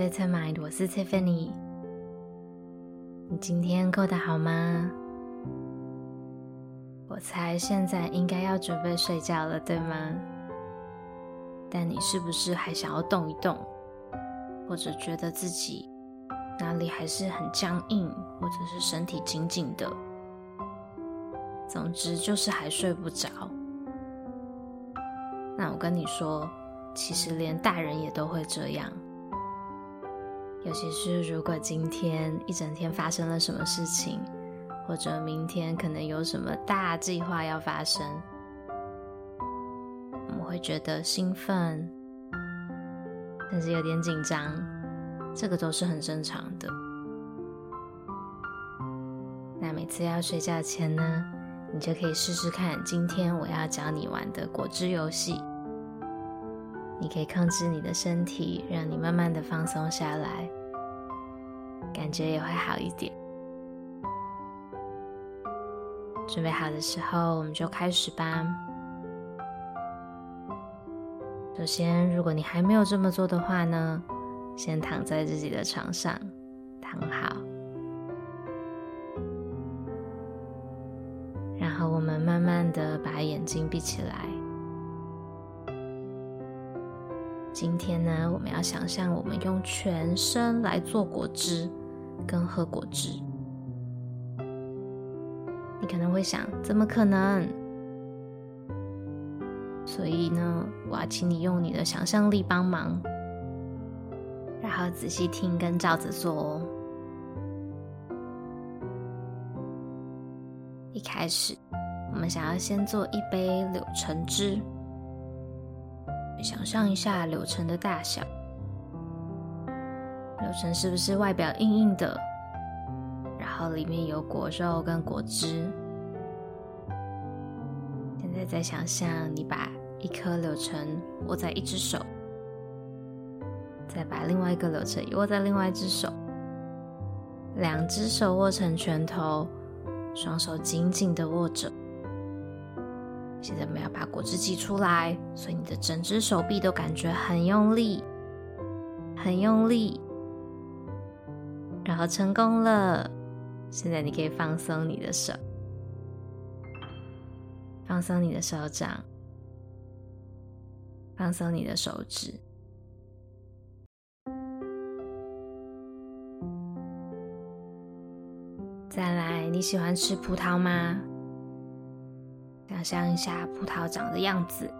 Vitamind，我是 Tiffany。你今天过得好吗？我猜现在应该要准备睡觉了，对吗？但你是不是还想要动一动，或者觉得自己哪里还是很僵硬，或者是身体紧紧的？总之就是还睡不着。那我跟你说，其实连大人也都会这样。尤其是如果今天一整天发生了什么事情，或者明天可能有什么大计划要发生，我们会觉得兴奋，但是有点紧张，这个都是很正常的。那每次要睡觉前呢，你就可以试试看，今天我要教你玩的果汁游戏。你可以控制你的身体，让你慢慢的放松下来，感觉也会好一点。准备好的时候，我们就开始吧。首先，如果你还没有这么做的话呢，先躺在自己的床上，躺好。然后我们慢慢的把眼睛闭起来。今天呢，我们要想象我们用全身来做果汁，跟喝果汁。你可能会想，怎么可能？所以呢，我要请你用你的想象力帮忙，然后仔细听，跟照着做哦。一开始。我们想要先做一杯柳橙汁，想象一下柳橙的大小。柳橙是不是外表硬硬的，然后里面有果肉跟果汁？现在再想象你把一颗柳橙握在一只手，再把另外一个柳橙握在另外一只手，两只手握成拳头，双手紧紧的握着。现在我们要把果汁挤出来，所以你的整只手臂都感觉很用力，很用力，然后成功了。现在你可以放松你的手，放松你的手掌，放松你的手指。再来，你喜欢吃葡萄吗？想象一下葡萄长的样子，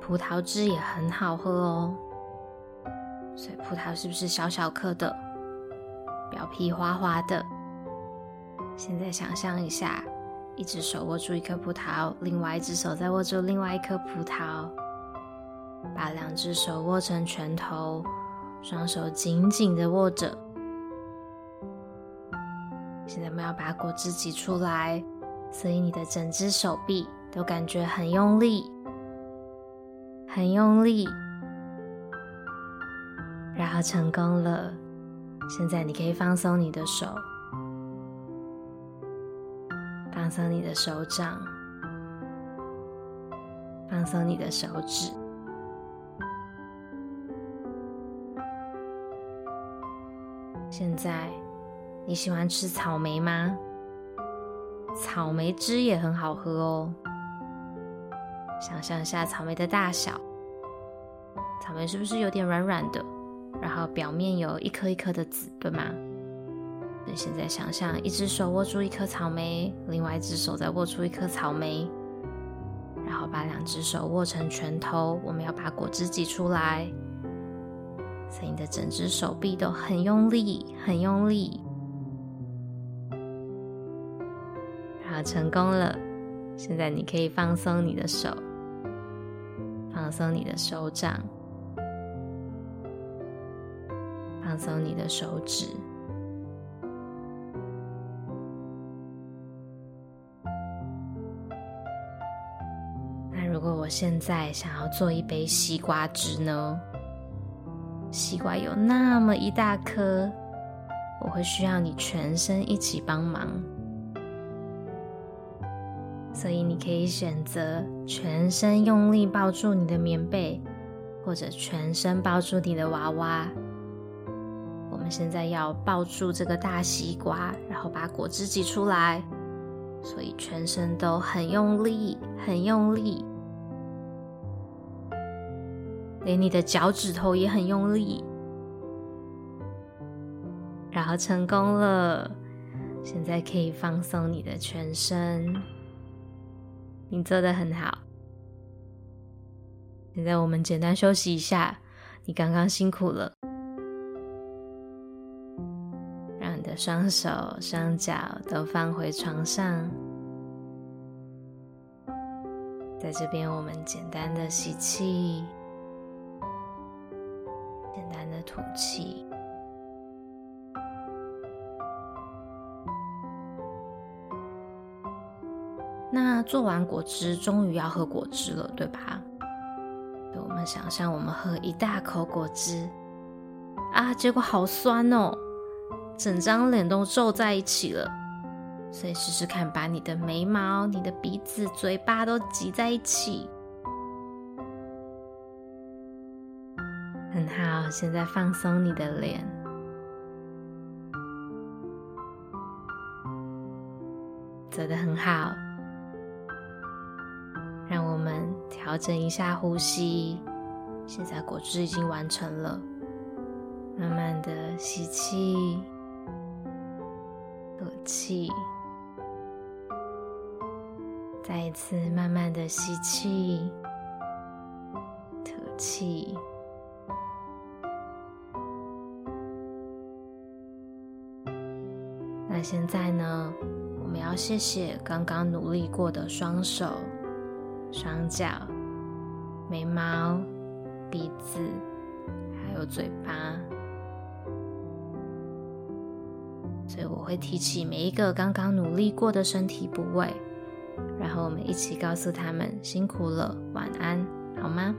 葡萄汁也很好喝哦。所以葡萄是不是小小颗的，表皮滑滑的？现在想象一下，一只手握住一颗葡萄，另外一只手再握住另外一颗葡萄，把两只手握成拳头，双手紧紧的握着。现在我们要把果汁挤出来。所以你的整只手臂都感觉很用力，很用力，然后成功了。现在你可以放松你的手，放松你的手掌，放松你的手指。现在你喜欢吃草莓吗？草莓汁也很好喝哦。想象一下草莓的大小，草莓是不是有点软软的？然后表面有一颗一颗的籽，对吗？那现在想象一只手握住一颗草莓，另外一只手再握住一颗草莓，然后把两只手握成拳头，我们要把果汁挤出来，所以你的整只手臂都很用力，很用力。好，成功了！现在你可以放松你的手，放松你的手掌，放松你的手指。那如果我现在想要做一杯西瓜汁呢？西瓜有那么一大颗，我会需要你全身一起帮忙。所以你可以选择全身用力抱住你的棉被，或者全身抱住你的娃娃。我们现在要抱住这个大西瓜，然后把果汁挤出来，所以全身都很用力，很用力，连你的脚趾头也很用力，然后成功了。现在可以放松你的全身，你做得很好。现在我们简单休息一下，你刚刚辛苦了。让你的双手双脚都放回床上。在这边，我们简单的吸气，简单的吐气。那做完果汁，终于要喝果汁了，对吧？我们想象我们喝一大口果汁，啊，结果好酸哦，整张脸都皱在一起了。所以试试看，把你的眉毛、你的鼻子、嘴巴都挤在一起。很好，现在放松你的脸，做得很好。调整一下呼吸。现在果汁已经完成了，慢慢的吸气，吐气，再一次慢慢的吸气，吐气。那现在呢，我们要谢谢刚刚努力过的双手。双脚、眉毛、鼻子，还有嘴巴，所以我会提起每一个刚刚努力过的身体部位，然后我们一起告诉他们辛苦了，晚安，好吗？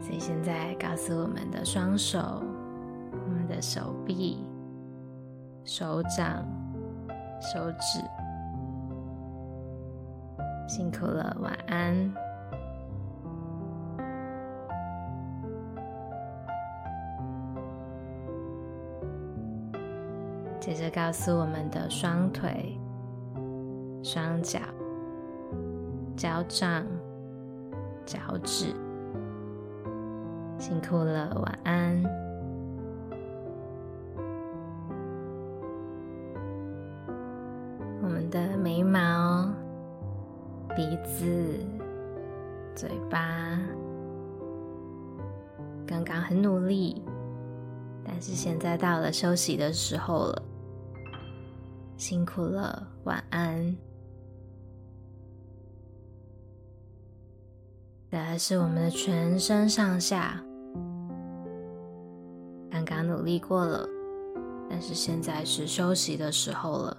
所以现在告诉我们的双手、我们的手臂、手掌。手指，辛苦了，晚安。接着告诉我们的双腿、双脚、脚掌、脚趾，辛苦了，晚安。子、嘴巴，刚刚很努力，但是现在到了休息的时候了，辛苦了，晚安。再来是我们的全身上下，刚刚努力过了，但是现在是休息的时候了。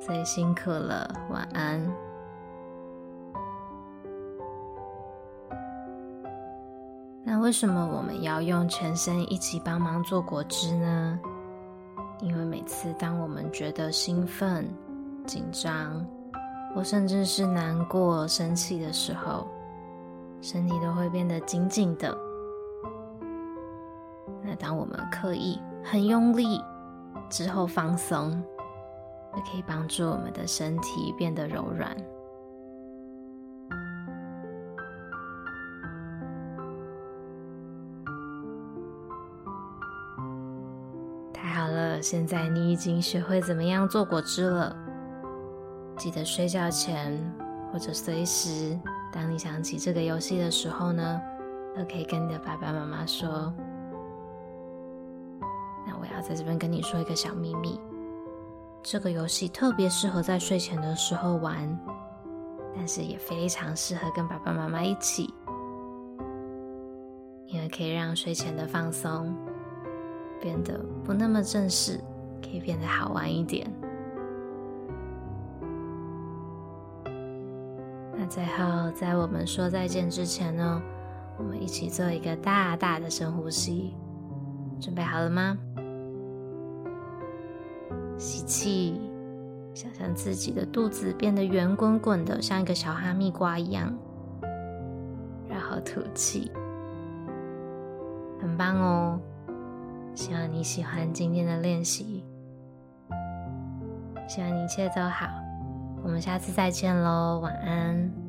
所以辛苦了，晚安。那为什么我们要用全身一起帮忙做果汁呢？因为每次当我们觉得兴奋、紧张，或甚至是难过、生气的时候，身体都会变得紧紧的。那当我们刻意很用力之后放松。也可以帮助我们的身体变得柔软。了，现在你已经学会怎么样做果汁了。记得睡觉前或者随时，当你想起这个游戏的时候呢，都可以跟你的爸爸妈妈说。那我要在这边跟你说一个小秘密。这个游戏特别适合在睡前的时候玩，但是也非常适合跟爸爸妈妈一起，因为可以让睡前的放松变得不那么正式，可以变得好玩一点。那最后，在我们说再见之前呢，我们一起做一个大大的深呼吸，准备好了吗？吸气，想象自己的肚子变得圆滚滚的，像一个小哈密瓜一样，然后吐气，很棒哦！希望你喜欢今天的练习，希望你一切都好。我们下次再见喽，晚安。